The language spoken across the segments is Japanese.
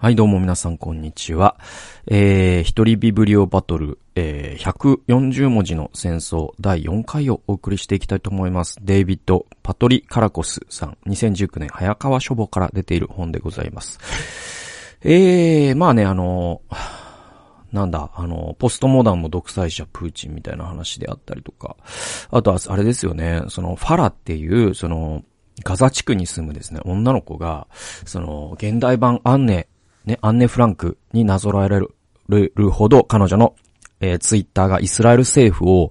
はい、どうも皆さん、こんにちは。えー、一人ビブリオバトル、えー、140文字の戦争第4回をお送りしていきたいと思います。デイビッド・パトリ・カラコスさん、2019年早川書房から出ている本でございます。えー、まあね、あの、なんだ、あの、ポストモダンも独裁者プーチンみたいな話であったりとか、あとは、あれですよね、その、ファラっていう、その、ガザ地区に住むですね、女の子が、その、現代版アンネね、アンネ・フランクになぞらえられるほど彼女のえー、ツイッターがイスラエル政府を、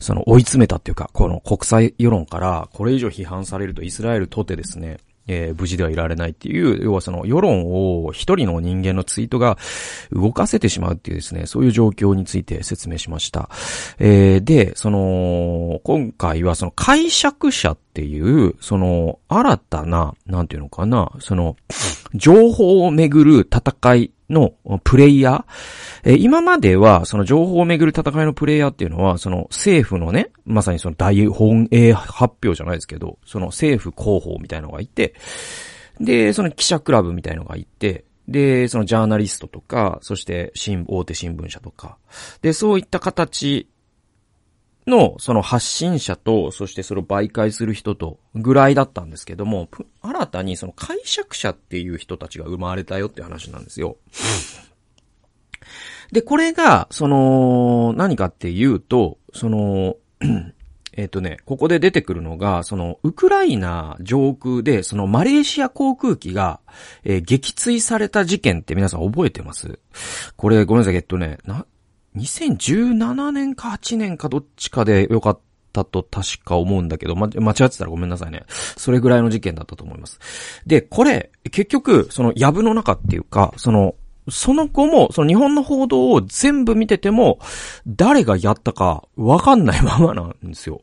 その追い詰めたっていうか、この国際世論からこれ以上批判されるとイスラエルとてですね、えー、無事ではいられないっていう、要はその世論を一人の人間のツイートが動かせてしまうっていうですね、そういう状況について説明しました。えー、で、その、今回はその解釈者っていう、その新たな、なんていうのかな、その、情報をめぐる戦いのプレイヤー、え今までは、その情報をめぐる戦いのプレイヤーっていうのは、その政府のね、まさにその大本営発表じゃないですけど、その政府広報みたいのがいて、で、その記者クラブみたいのがいて、で、そのジャーナリストとか、そして新、大手新聞社とか、で、そういった形の、その発信者と、そしてそれを媒介する人と、ぐらいだったんですけども、新たにその解釈者っていう人たちが生まれたよって話なんですよ。で、これが、その、何かっていうと、その、えっ、とね、ここで出てくるのが、その、ウクライナ上空で、そのマレーシア航空機が、えー、撃墜された事件って皆さん覚えてます？これ、ごめんなさい、えっとね、な、2017年か8年かどっちかでよかったと確か思うんだけど、ま、間違ってたらごめんなさいね。それぐらいの事件だったと思います。で、これ、結局、その、藪の中っていうか、その、その後も、その日本の報道を全部見てても、誰がやったかわかんないままなんですよ。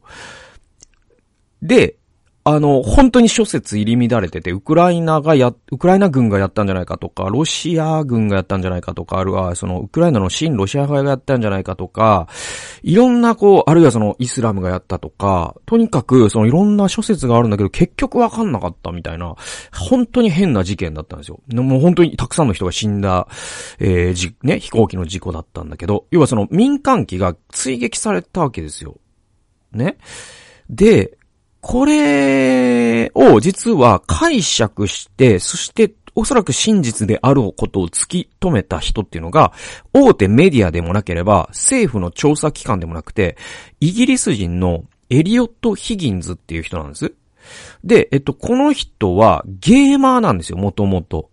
で、あの、本当に諸説入り乱れてて、ウクライナがや、ウクライナ軍がやったんじゃないかとか、ロシア軍がやったんじゃないかとか、あるいは、その、ウクライナの新ロシア派がやったんじゃないかとか、いろんなこう、あるいはその、イスラムがやったとか、とにかく、その、いろんな諸説があるんだけど、結局わかんなかったみたいな、本当に変な事件だったんですよ。もう本当にたくさんの人が死んだ、えー、じ、ね、飛行機の事故だったんだけど、要はその、民間機が追撃されたわけですよ。ね。で、これを実は解釈して、そしておそらく真実であることを突き止めた人っていうのが、大手メディアでもなければ、政府の調査機関でもなくて、イギリス人のエリオット・ヒギンズっていう人なんです。で、えっと、この人はゲーマーなんですよ、もともと。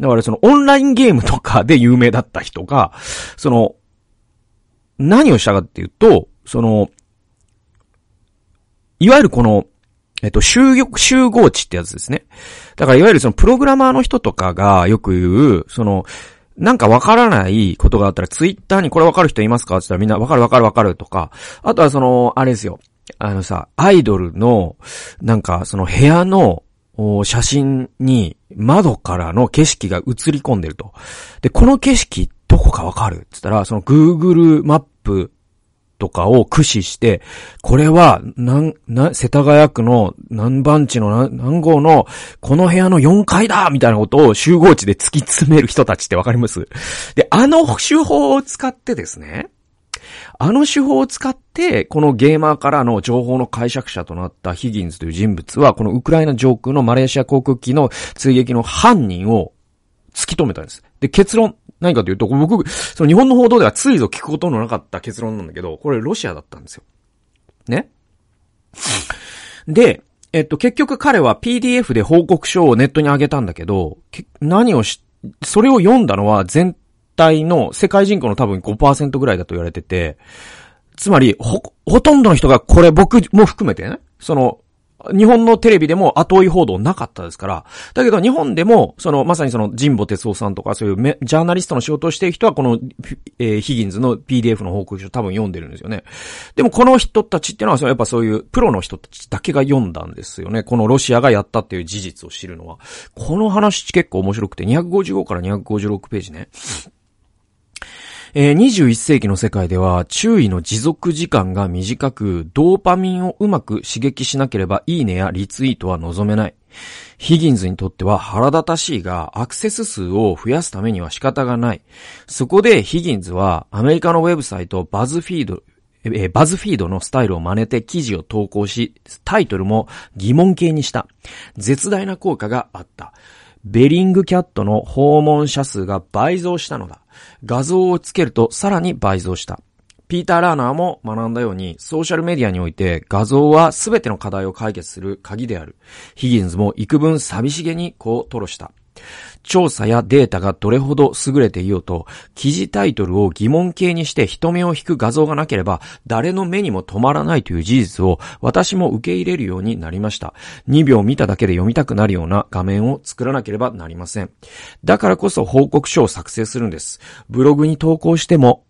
だからそのオンラインゲームとかで有名だった人が、その、何をしたかっていうと、その、いわゆるこの、えっと、集集合値ってやつですね。だからいわゆるそのプログラマーの人とかがよく言う、その、なんかわからないことがあったらツイッターにこれわかる人いますか？って言ったらみんなわかるわかるわかるとか、あとはその、あれですよ。あのさ、アイドルの、なんかその部屋の写真に窓からの景色が映り込んでると。で、この景色どこかわかる？って言ったら、その Google マップとかを駆使して、これは、なん、な、世田谷区の何番地の何号の、この部屋の4階だみたいなことを集合地で突き詰める人たちってわかります？で、あの手法を使ってですね、あの手法を使って、このゲーマーからの情報の解釈者となったヒギンズという人物は、このウクライナ上空のマレーシア航空機の追撃の犯人を突き止めたんです。で、結論、何かというと、僕、その日本の報道ではついぞ聞くことのなかった結論なんだけど、これロシアだったんですよ。ね？で、えっと、結局彼は PDF で報告書をネットに上げたんだけど、何をし、それを読んだのは全体の世界人口の多分5%ぐらいだと言われてて、つまり、ほ、ほとんどの人がこれ僕も含めてね、その、日本のテレビでも後追い報道なかったですから。だけど日本でも、その、まさにその、神保哲夫さんとか、そういうメ、ジャーナリストの仕事をしている人は、この、えー、ヒギンズの PDF の報告書多分読んでるんですよね。でもこの人たちっていうのは、やっぱそういう、プロの人たちだけが読んだんですよね。このロシアがやったっていう事実を知るのは。この話結構面白くて、255から256ページね。えー、21世紀の世界では注意の持続時間が短く、ドーパミンをうまく刺激しなければいいねやリツイートは望めない。ヒギンズにとっては腹立たしいが、アクセス数を増やすためには仕方がない。そこでヒギンズはアメリカのウェブサイトバズフィード、え、バズフィードのスタイルを真似て記事を投稿し、タイトルも疑問形にした。絶大な効果があった。ベリングキャットの訪問者数が倍増したのだ。画像をつけるとさらに倍増した。ピーター・ラーナーも学んだように、ソーシャルメディアにおいて画像は全ての課題を解決する鍵である。ヒギンズも幾分寂しげにこう吐露した。調査やデータがどれほど優れていようと、記事タイトルを疑問形にして人目を引く画像がなければ、誰の目にも止まらないという事実を私も受け入れるようになりました。2秒見ただけで読みたくなるような画面を作らなければなりません。だからこそ報告書を作成するんです。ブログに投稿しても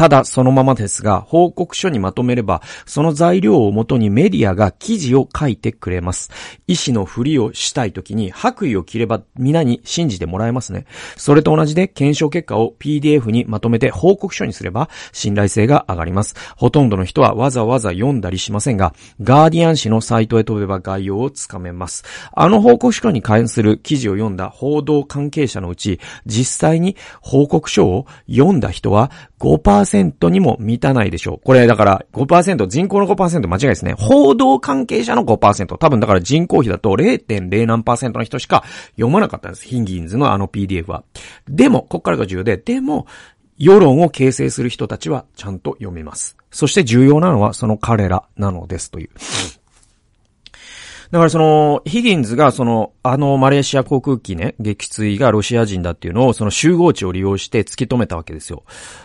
ただそのままですが、報告書にまとめれば、その材料をもとにメディアが記事を書いてくれます。医師のふりをしたいときに白衣を着れば皆に信じてもらえますね。それと同じで検証結果を PDF にまとめて報告書にすれば信頼性が上がります。ほとんどの人はわざわざ読んだりしませんが、ガーディアン紙のサイトへ飛べば概要をつかめます。あの報告書に関する記事を読んだ報道関係者のうち、実際に報告書を読んだ人は5%にも満たないでしょう。これだから5%、人口の5%間違いですね。報道関係者の5%。多分だから人口比だと0.0何の人しか読まなかったんです。ヒンギンズのあの PDF は。でも、こっからが重要で、でも、世論を形成する人たちはちゃんと読めます。そして重要なのはその彼らなのですという。だからその、ヒギンズがその、あのマレーシア航空機ね、撃墜がロシア人だっていうのをその集合地を利用して突き止めたわけですよ。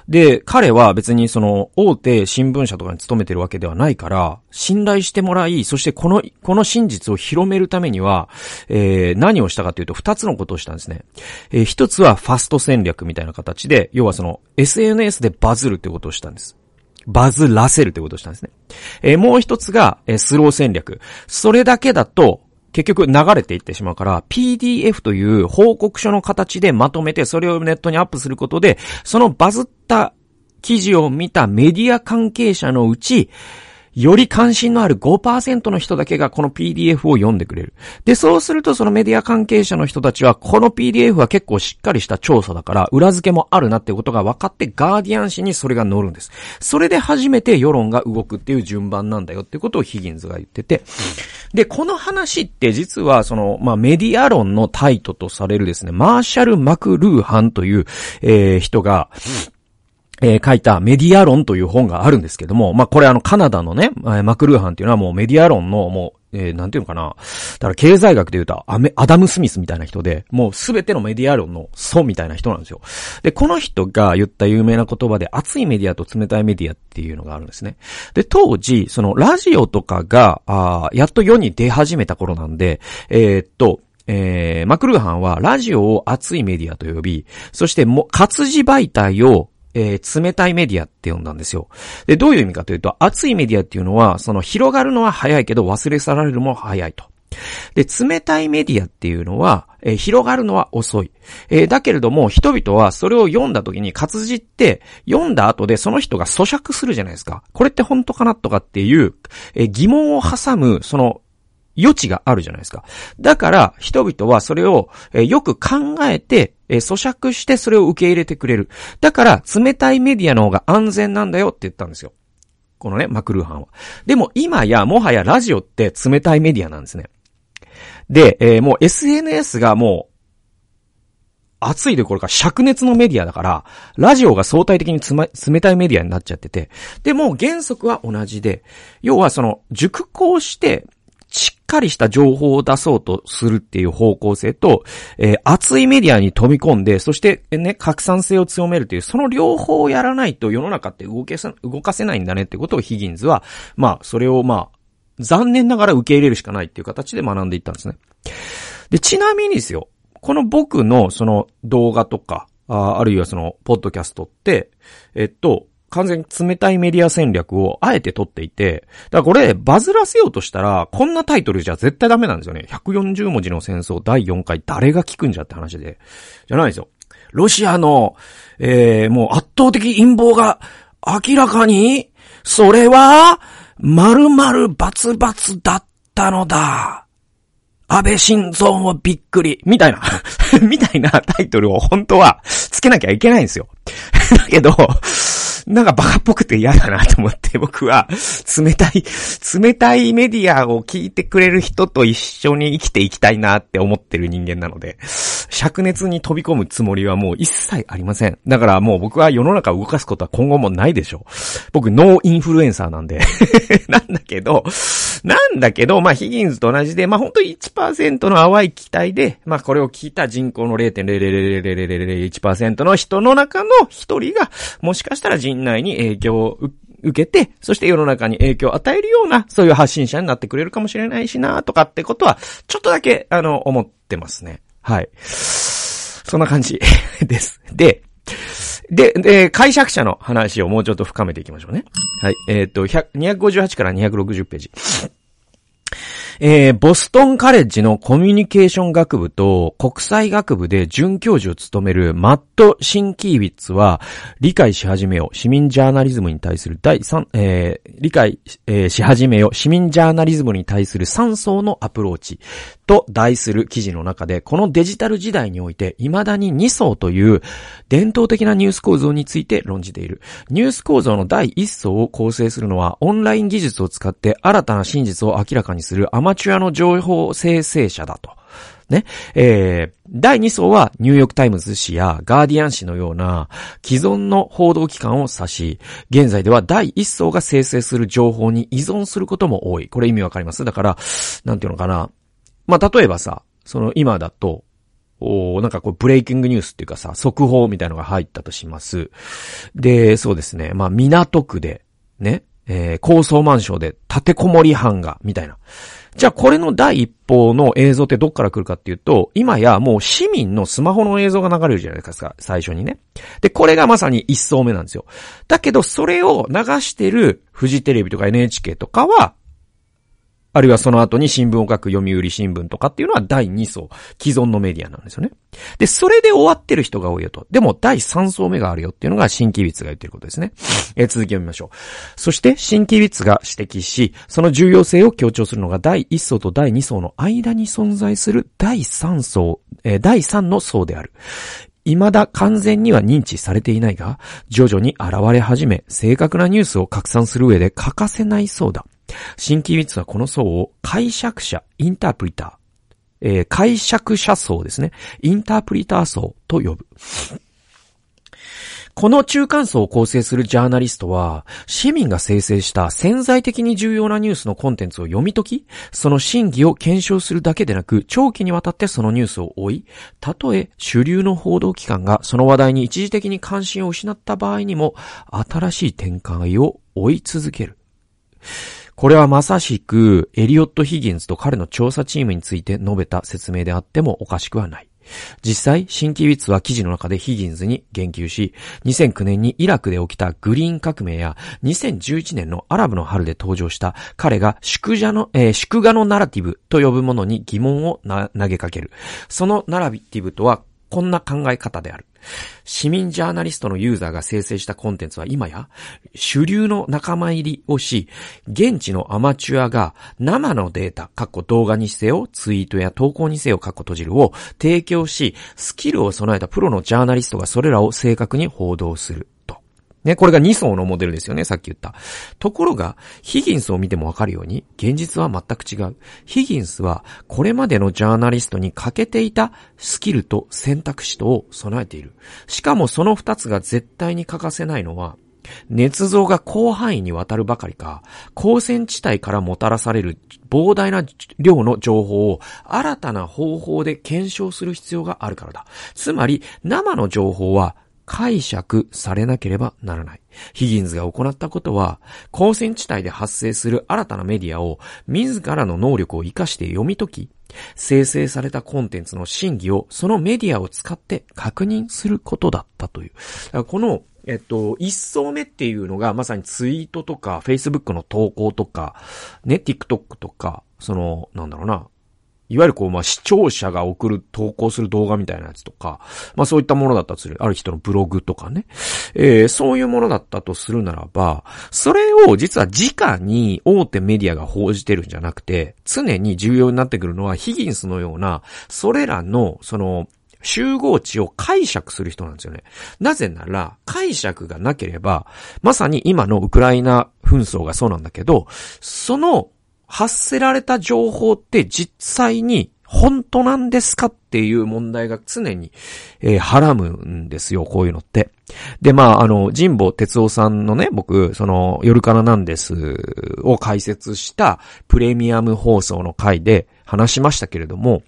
で、彼は別にその、大手新聞社とかに勤めてるわけではないから、信頼してもらい、そしてこの、この真実を広めるためには、えー、何をしたかというと二つのことをしたんですね。えー、一つはファスト戦略みたいな形で、要はその、SNS でバズるってことをしたんです。バズらせるということをしたんですね。えー、もう一つが、えー、スロー戦略。それだけだと、結局流れていってしまうから、PDF という報告書の形でまとめて、それをネットにアップすることで、そのバズった記事を見たメディア関係者のうち、より関心のある5%の人だけがこの PDF を読んでくれる。で、そうするとそのメディア関係者の人たちは、この PDF は結構しっかりした調査だから、裏付けもあるなってことが分かって、ガーディアン紙にそれが載るんです。それで初めて世論が動くっていう順番なんだよってことをヒギンズが言ってて。で、この話って実はその、まあ、メディア論のタイトとされるですね、マーシャル・マクルーハンという、えー、人が、えー、書いたメディア論という本があるんですけども、まあ、これあのカナダのね、マクルーハンっていうのはもうメディア論のもう、えー、なんていうのかな。だから経済学で言うとアメ、アダム・スミスみたいな人で、もうすべてのメディア論の祖みたいな人なんですよ。で、この人が言った有名な言葉で、熱いメディアと冷たいメディアっていうのがあるんですね。で、当時、そのラジオとかが、あやっと世に出始めた頃なんで、えー、っと、えー、マクルーハンはラジオを熱いメディアと呼び、そしても、活字媒体をえー、冷たいメディアって呼んだんですよ。で、どういう意味かというと、熱いメディアっていうのは、その広がるのは早いけど忘れ去られるも早いと。で、冷たいメディアっていうのは、えー、広がるのは遅い。えー、だけれども、人々はそれを読んだ時に活字って読んだ後でその人が咀嚼するじゃないですか。これって本当かなとかっていう、えー、疑問を挟む、その余地があるじゃないですか。だから、人々はそれを、えよく考えて、え咀嚼してそれを受け入れてくれる。だから、冷たいメディアの方が安全なんだよって言ったんですよ。このね、マクルーハンは。でも今や、もはやラジオって冷たいメディアなんですね。で、えー、もう SNS がもう、熱いどころか灼熱のメディアだから、ラジオが相対的に、冷たいメディアになっちゃってて、でも原則は同じで、要はその、熟考して、しっかりした情報を出そうとするっていう方向性と、えー、熱いメディアに飛び込んで、そしてね、拡散性を強めるという、その両方をやらないと世の中って動けさ、動かせないんだねってことをヒギンズは、まあ、それをまあ、残念ながら受け入れるしかないっていう形で学んでいったんですね。で、ちなみにですよ、この僕のその動画とか、ああるいはその、ポッドキャストって、えっと、完全に冷たいメディア戦略をあえて取っていて、だからこれ、バズらせようとしたら、こんなタイトルじゃ絶対ダメなんですよね。140文字の戦争第4回誰が聞くんじゃって話で。じゃないですよ。ロシアの、えー、もう圧倒的陰謀が明らかに、それは、〇〇バツバツだったのだ。安倍晋三もびっくり。みたいな みたいなタイトルを本当はけなきゃいけないんですよ。だけど、なんかバカっぽくて嫌だなと思って 僕は冷たい、冷たいメディアを聞いてくれる人と一緒に生きていきたいなって思ってる人間なので、灼熱に飛び込むつもりはもう一切ありません。だからもう僕は世の中を動かすことは今後もないでしょう。僕ノーインフルエンサーなんで なんだけど、なんだけど、まあヒギンズと同じで、まあ本当に1%の淡い期待で、まあこれを聞いた人口の0.00001%の人の中の一人が、もしかしたら人内に影響を受けて、そして世の中に影響を与えるような、そういう発信者になってくれるかもしれないしな、とかってことは、ちょっとだけ、あの、思ってますね。はい。そんな感じです。で、で、で、解釈者の話をもうちょっと深めていきましょうね。はい。えっ、ー、と、258から260ページ。えー、ボストンカレッジのコミュニケーション学部と国際学部で准教授を務めるマット・シンキービッツは、理解し始めよ、市民ジャーナリズムに対する第3、えー、理解、えー、し始めよ、市民ジャーナリズムに対する3層のアプローチと題する記事の中で、このデジタル時代において、未だに2層という伝統的なニュース構造について論じている。ニュース構造の第1層を構成するのは、オンライン技術を使って新たな真実を明らかにする。アマチュアの情報生成者だと。ね。えー、第2層はニューヨークタイムズ紙やガーディアン紙のような既存の報道機関を指し、現在では第1層が生成する情報に依存することも多い。これ意味わかります？だから、なんていうのかな。まあ、例えばさ、その今だと、おなんかこう、ブレイキングニュースっていうかさ、速報みたいのが入ったとします。で、そうですね。まあ、港区で、ね、えー、高層マンションで立てこもり犯が、みたいな。じゃあこれの第一報の映像ってどっから来るかっていうと、今やもう市民のスマホの映像が流れるじゃないですか、最初にね。で、これがまさに一層目なんですよ。だけど、それを流してるフジテレビとか NHK とかは、あるいはその後に新聞を書く読売新聞とかっていうのは第2層、既存のメディアなんですよね。で、それで終わってる人が多いよと。でも第3層目があるよっていうのが新規律が言ってることですね。えー、続きを見ましょう。そして新規律が指摘し、その重要性を強調するのが第1層と第2層の間に存在する第3層、えー、第3の層である。未だ完全には認知されていないが、徐々に現れ始め、正確なニュースを拡散する上で欠かせないそうだ。新規律はこの層を解釈者、インタープリター、えー、解釈者層ですね。インタープリター層と呼ぶ。この中間層を構成するジャーナリストは、市民が生成した潜在的に重要なニュースのコンテンツを読み解き、その真偽を検証するだけでなく、長期にわたってそのニュースを追い、たとえ主流の報道機関がその話題に一時的に関心を失った場合にも、新しい展開を追い続ける。これはまさしく、エリオット・ヒギンズと彼の調査チームについて述べた説明であってもおかしくはない。実際、新規ウィッツは記事の中でヒギンズに言及し、2009年にイラクで起きたグリーン革命や、2011年のアラブの春で登場した彼が祝者の、えー、祝賀のナラティブと呼ぶものに疑問を投げかける。そのナラティブとはこんな考え方である。市民ジャーナリストのユーザーが生成したコンテンツは今や主流の仲間入りをし、現地のアマチュアが生のデータ、かっこ動画にせよ、ツイートや投稿にせよ、かっこ閉じるを提供し、スキルを備えたプロのジャーナリストがそれらを正確に報道する。ね、これが2層のモデルですよね、さっき言った。ところが、ヒギンスを見てもわかるように、現実は全く違う。ヒギンスは、これまでのジャーナリストに欠けていたスキルと選択肢とを備えている。しかもその2つが絶対に欠かせないのは、捏造が広範囲にわたるばかりか、光線地帯からもたらされる膨大な量の情報を新たな方法で検証する必要があるからだ。つまり、生の情報は解釈されなければならない。ヒギンズが行ったことは、光線地帯で発生する新たなメディアを自らの能力を活かして読み解き、生成されたコンテンツの真偽をそのメディアを使って確認することだったという。この、えっと、一層目っていうのがまさにツイートとか、Facebook の投稿とか、ね、TikTok とか、その、なんだろうな、いわゆるこう、まあ、視聴者が送る、投稿する動画みたいなやつとか、まあそういったものだったとする。ある人のブログとかね。えー、そういうものだったとするならば、それを実は直に大手メディアが報じてるんじゃなくて、常に重要になってくるのはヒギンスのような、それらの、その、集合値を解釈する人なんですよね。なぜなら、解釈がなければ、まさに今のウクライナ紛争がそうなんだけど、その発せられた情報って実際に本当なんですかっていう問題が常に、えー、はらむんですよ、こういうのって。で、まあ、あの、神保哲夫さんのね、僕、その、夜からなんですを解説したプレミアム放送の回で話しましたけれども、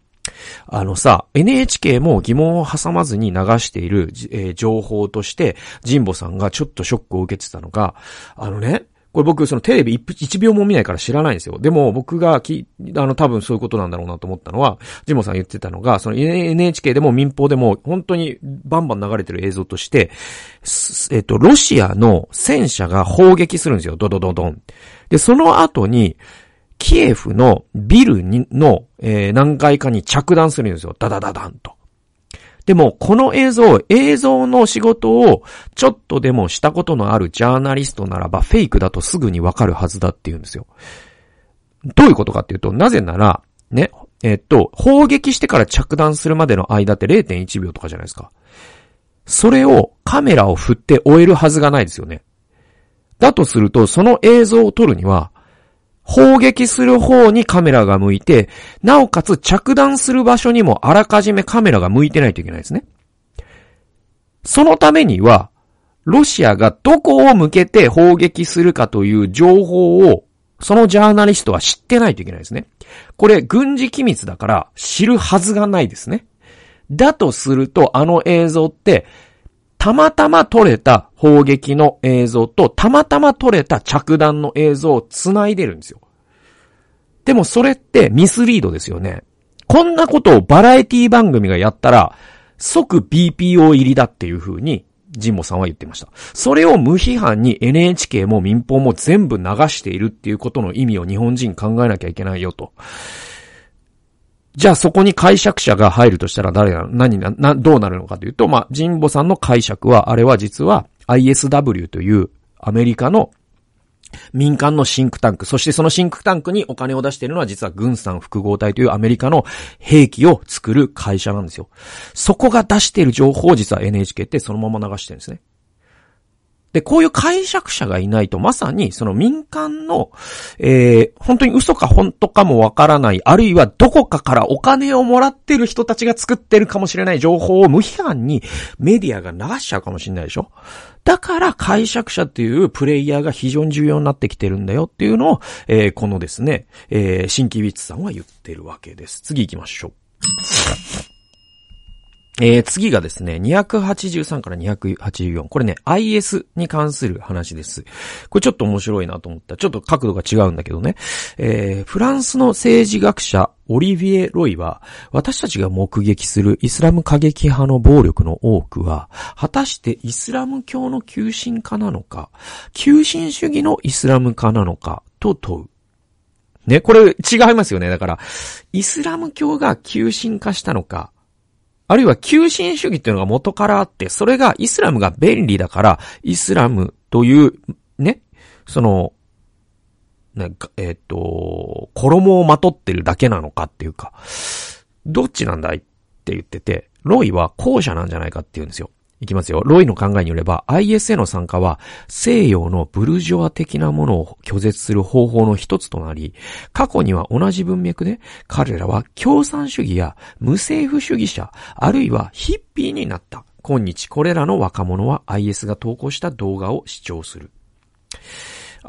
あのさ、NHK も疑問を挟まずに流している、えー、情報として、神保さんがちょっとショックを受けてたのが、あのね、これ僕、そのテレビ 1, 1秒も見ないから知らないんですよ。でも僕がき、あの多分そういうことなんだろうなと思ったのは、ジモさん言ってたのが、その NHK でも民放でも本当にバンバン流れてる映像として、えっと、ロシアの戦車が砲撃するんですよ。ドドドドン。で、その後に、キエフのビルにの、えー、何階かに着弾するんですよ。ダダダダンと。でも、この映像、映像の仕事をちょっとでもしたことのあるジャーナリストならばフェイクだとすぐにわかるはずだって言うんですよ。どういうことかっていうと、なぜなら、ね、えっと、砲撃してから着弾するまでの間って0.1秒とかじゃないですか。それをカメラを振って終えるはずがないですよね。だとすると、その映像を撮るには、砲撃する方にカメラが向いて、なおかつ着弾する場所にもあらかじめカメラが向いてないといけないですね。そのためには、ロシアがどこを向けて砲撃するかという情報を、そのジャーナリストは知ってないといけないですね。これ、軍事機密だから知るはずがないですね。だとすると、あの映像って、たまたま撮れた砲撃の映像と、たまたま撮れた着弾の映像を繋いでるんですよ。でもそれってミスリードですよね。こんなことをバラエティ番組がやったら、即 BPO 入りだっていう風に、ジンモさんは言ってました。それを無批判に NHK も民放も全部流しているっていうことの意味を日本人考えなきゃいけないよと。じゃあそこに解釈者が入るとしたら誰が、何な、な、どうなるのかというと、まあ、ジンボさんの解釈は、あれは実は ISW というアメリカの民間のシンクタンク、そしてそのシンクタンクにお金を出しているのは実は軍産複合体というアメリカの兵器を作る会社なんですよ。そこが出している情報を実は NHK ってそのまま流してるんですね。で、こういう解釈者がいないと、まさにその民間の、えー、本当に嘘か本当かもわからない、あるいはどこかからお金をもらってる人たちが作ってるかもしれない情報を無批判にメディアが流しちゃうかもしれないでしょ？だから解釈者っていうプレイヤーが非常に重要になってきてるんだよっていうのを、えー、このですね、えー、新規ビッツさんは言ってるわけです。次行きましょう。えー、次がですね、283から284。これね、IS に関する話です。これちょっと面白いなと思った。ちょっと角度が違うんだけどね。えー、フランスの政治学者、オリビエ・ロイは、私たちが目撃するイスラム過激派の暴力の多くは、果たしてイスラム教の急進化なのか、急進主義のイスラム化なのか、と問う。ね、これ違いますよね。だから、イスラム教が急進化したのか、あるいは急進主義っていうのが元からあって、それがイスラムが便利だから、イスラムという、ね、その、なんか、えっ、ー、と、衣をまとってるだけなのかっていうか、どっちなんだいって言ってて、ロイは後者なんじゃないかって言うんですよ。いきますよ。ロイの考えによれば、IS への参加は西洋のブルジョア的なものを拒絶する方法の一つとなり、過去には同じ文脈で彼らは共産主義や無政府主義者、あるいはヒッピーになった。今日これらの若者は IS が投稿した動画を視聴する。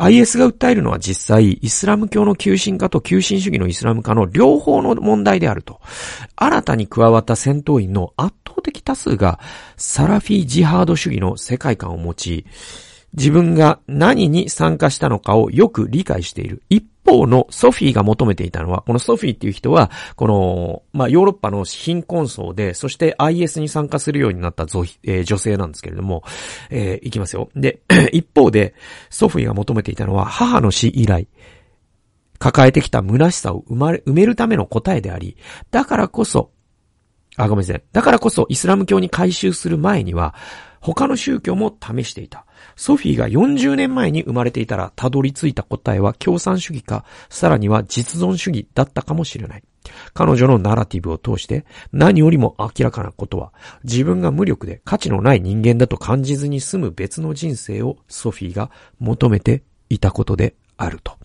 IS が訴えるのは実際、イスラム教の急進化と急進主義のイスラム化の両方の問題であると。新たに加わった戦闘員の圧倒的多数が、サラフィジハード主義の世界観を持ち、自分が何に参加したのかをよく理解している。一方のソフィーが求めていたのは、このソフィーっていう人は、この、まあ、ヨーロッパの貧困層で、そして IS に参加するようになった女,、えー、女性なんですけれども、えー、いきますよ。で、一方で、ソフィーが求めていたのは、母の死以来、抱えてきた虚しさを、埋めるための答えであり、だからこそ、あ、ごめんなさい。だからこそイスラム教に改宗する前には、他の宗教も試していた。ソフィーが40年前に生まれていたら、たどり着いた答えは共産主義か、さらには実存主義だったかもしれない。彼女のナラティブを通して、何よりも明らかなことは、自分が無力で価値のない人間だと感じずに済む別の人生をソフィーが求めていたことであると。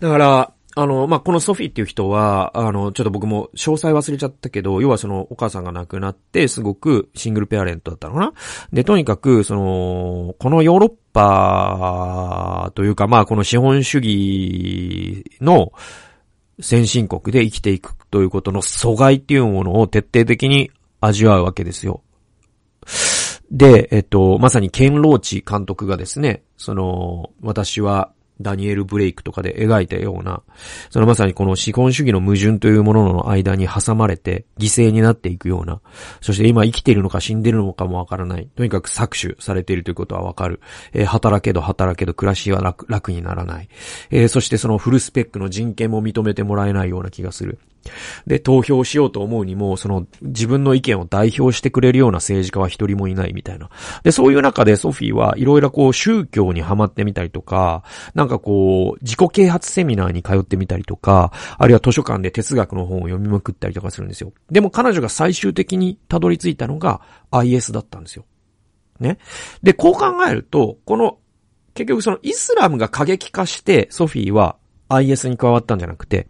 だから、あの、まあ、このソフィーっていう人は、あの、ちょっと僕も詳細忘れちゃったけど、要はそのお母さんが亡くなって、すごくシングルペアレントだったのかな？で、とにかく、その、このヨーロッパというか、まあ、この資本主義の先進国で生きていくということの阻害っていうものを徹底的に味わうわけですよ。で、えっと、まさにケンローチ監督がですね、その、私はダニエル・ブレイクとかで描いたような、そのまさにこの資本主義の矛盾というものの間に挟まれて犠牲になっていくような、そして今生きているのか死んでいるのかもわからない。とにかく搾取されているということはわかる。えー、働けど働けど暮らしは楽楽にならない。えー、そしてそのフルスペックの人権も認めてもらえないような気がする。で、投票しようと思うにも、その自分の意見を代表してくれるような政治家は一人もいないみたいな。で、そういう中でソフィーはいろいろこう宗教にハマってみたりとか、なんかこう、自己啓発セミナーに通ってみたりとか、あるいは図書館で哲学の本を読みまくったりとかするんですよ。でも彼女が最終的にたどり着いたのが IS だったんですよ。ね。で、こう考えると、この、結局そのイスラムが過激化してソフィーは IS に加わったんじゃなくて、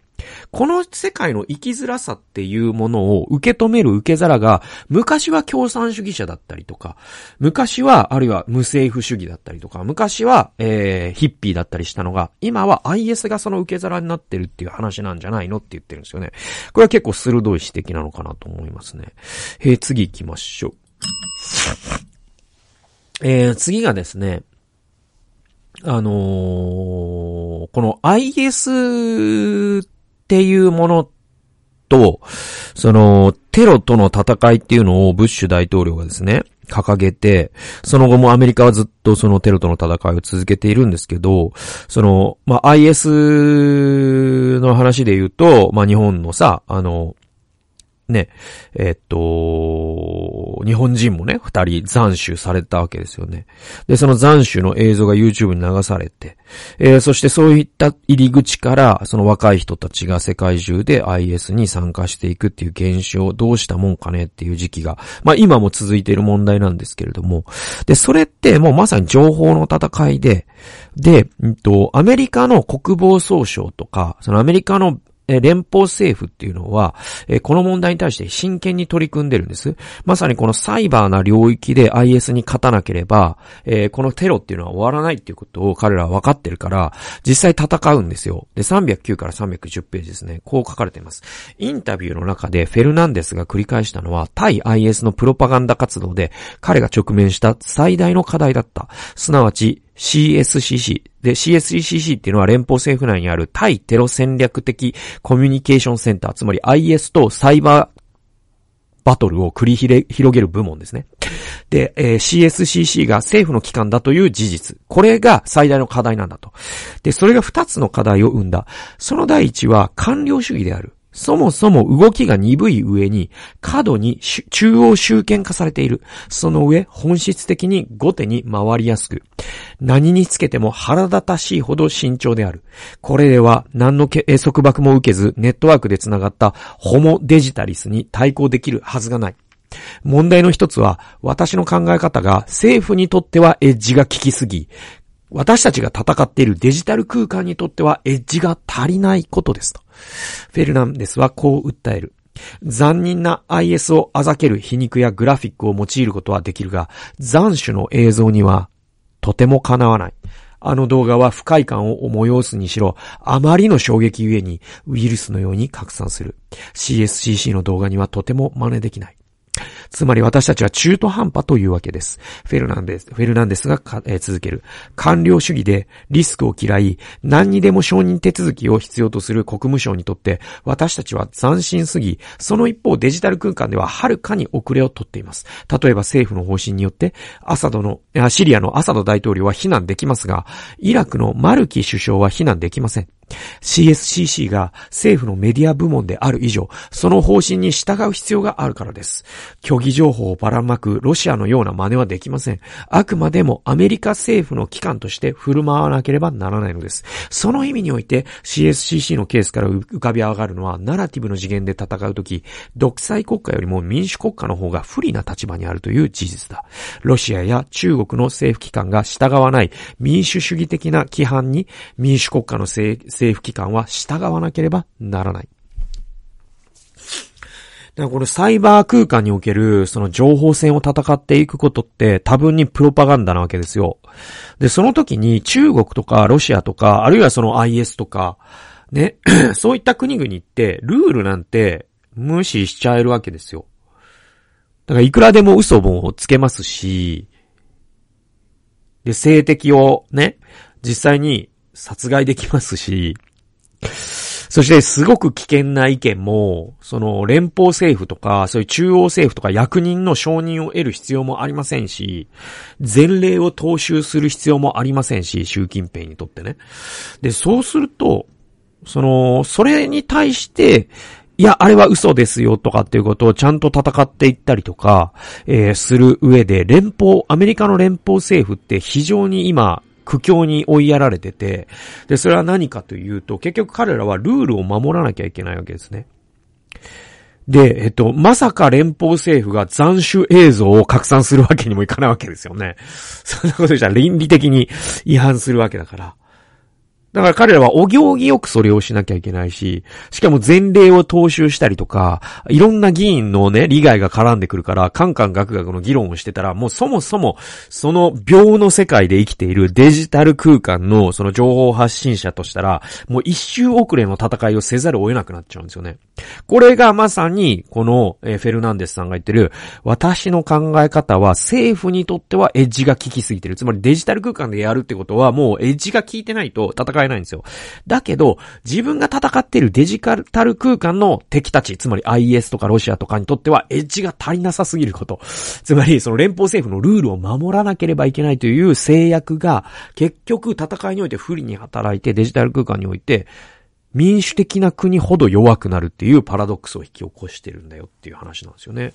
この世界の生きづらさっていうものを受け止める受け皿が、昔は共産主義者だったりとか、昔は、あるいは無政府主義だったりとか、昔は、えー、ヒッピーだったりしたのが、今は IS がその受け皿になってるっていう話なんじゃないのって言ってるんですよね。これは結構鋭い指摘なのかなと思いますね。えー、次行きましょう。えー、次がですね、あのー、この IS っていうものと、その、テロとの戦いっていうのをブッシュ大統領がですね、掲げて、その後もアメリカはずっとそのテロとの戦いを続けているんですけど、その、まあ、IS の話で言うと、まあ、日本のさ、あの、ね、えっと、日本人もね、二人斬首されたわけですよね。で、その斬首の映像が YouTube に流されて、えー、そしてそういった入り口から、その若い人たちが世界中で IS に参加していくっていう現象を、どうしたもんかねっていう時期が、まあ今も続いている問題なんですけれども、で、それってもうまさに情報の戦いで、で、うんと、アメリカの国防総省とか、そのアメリカの連邦政府っていうのは、この問題に対して真剣に取り組んでるんです。まさにこのサイバーな領域で IS に勝たなければ、このテロっていうのは終わらないっていうことを彼らは分かってるから、実際戦うんですよ。で、309から310ページですね。こう書かれています。インタビューの中でフェルナンデスが繰り返したのは、対 IS のプロパガンダ活動で彼が直面した最大の課題だった。すなわち、CSCC。で、CSCC っていうのは連邦政府内にある対テロ戦略的コミュニケーションセンター、つまり IS とサイバーバトルを繰り広げる部門ですね。で、えー、CSCC が政府の機関だという事実。これが最大の課題なんだと。で、それが二つの課題を生んだ。その第一は官僚主義である。そもそも動きが鈍い上に、過度に中央集権化されている。その上、本質的に後手に回りやすく、何につけても腹立たしいほど慎重である。これでは何の束縛も受けず、ネットワークで繋がったホモデジタリスに対抗できるはずがない。問題の一つは、私の考え方が政府にとってはエッジが効きすぎ、私たちが戦っているデジタル空間にとってはエッジが足りないことですと。フェルナンデスはこう訴える。残忍な IS をあざける皮肉やグラフィックを用いることはできるが、斬首の映像にはとてもかなわない。あの動画は不快感を催すにしろ、あまりの衝撃ゆえにウイルスのように拡散する。CSCC の動画にはとても真似できない。つまり私たちは中途半端というわけです。フェルナンデス、フェルナンデスが、えー、続ける。官僚主義でリスクを嫌い、何にでも承認手続きを必要とする国務省にとって、私たちは斬新すぎ、その一方デジタル空間でははるかに遅れをとっています。例えば政府の方針によって、アサドの、シリアのアサド大統領は非難できますが、イラクのマルキ首相は非難できません。CSCC が政府のメディア部門である以上、その方針に従う必要があるからです。虚偽情報をばらまくロシアのような真似はできません。あくまでもアメリカ政府の機関として振る舞わなければならないのです。その意味において CSCC のケースから浮かび上がるのは、ナラティブの次元で戦うとき、独裁国家よりも民主国家の方が不利な立場にあるという事実だ。ロシアや中国の政府機関が従わない民主主義的な規範に民主国家の政政府機関は従わなければならない。だからこのサイバー空間におけるその情報戦を戦っていくことって多分にプロパガンダなわけですよ。で、その時に中国とかロシアとか、あるいはその IS とか、ね、そういった国々ってルールなんて無視しちゃえるわけですよ。だからいくらでも嘘もつけますし、で、性的をね、実際に殺害できますし、そしてすごく危険な意見も、その連邦政府とか、そういう中央政府とか役人の承認を得る必要もありませんし、前例を踏襲する必要もありませんし、習近平にとってね。で、そうすると、その、それに対して、いや、あれは嘘ですよとかっていうことをちゃんと戦っていったりとか、えー、する上で、連邦、アメリカの連邦政府って非常に今、苦境に追いやられてて、で、それは何かというと、結局彼らはルールを守らなきゃいけないわけですね。で、えっと、まさか連邦政府が斬首映像を拡散するわけにもいかないわけですよね。そんなことしたら倫理的に違反するわけだから。だから彼らはお行儀よくそれをしなきゃいけないし、しかも前例を踏襲したりとか、いろんな議員のね、利害が絡んでくるから、カンカンガクガクの議論をしてたら、もうそもそも、その病の世界で生きているデジタル空間のその情報発信者としたら、もう一周遅れの戦いをせざるを得なくなっちゃうんですよね。これがまさに、この、えフェルナンデスさんが言ってる、私の考え方は政府にとってはエッジが効きすぎてる。つまりデジタル空間でやるってことはもうエッジが効いてないと戦えないんですよ。だけど、自分が戦っているデジタル空間の敵たち、つまり IS とかロシアとかにとってはエッジが足りなさすぎること。つまり、その連邦政府のルールを守らなければいけないという制約が、結局戦いにおいて不利に働いてデジタル空間において、民主的な国ほど弱くなるっていうパラドックスを引き起こしてるんだよっていう話なんですよね。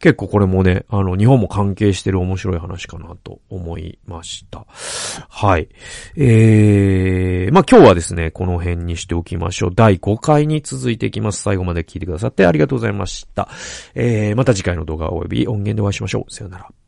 結構これもね、あの、日本も関係してる面白い話かなと思いました。はい。えー、まあ、今日はですね、この辺にしておきましょう。第5回に続いていきます。最後まで聞いてくださってありがとうございました。えー、また次回の動画及び音源でお会いしましょう。さよなら。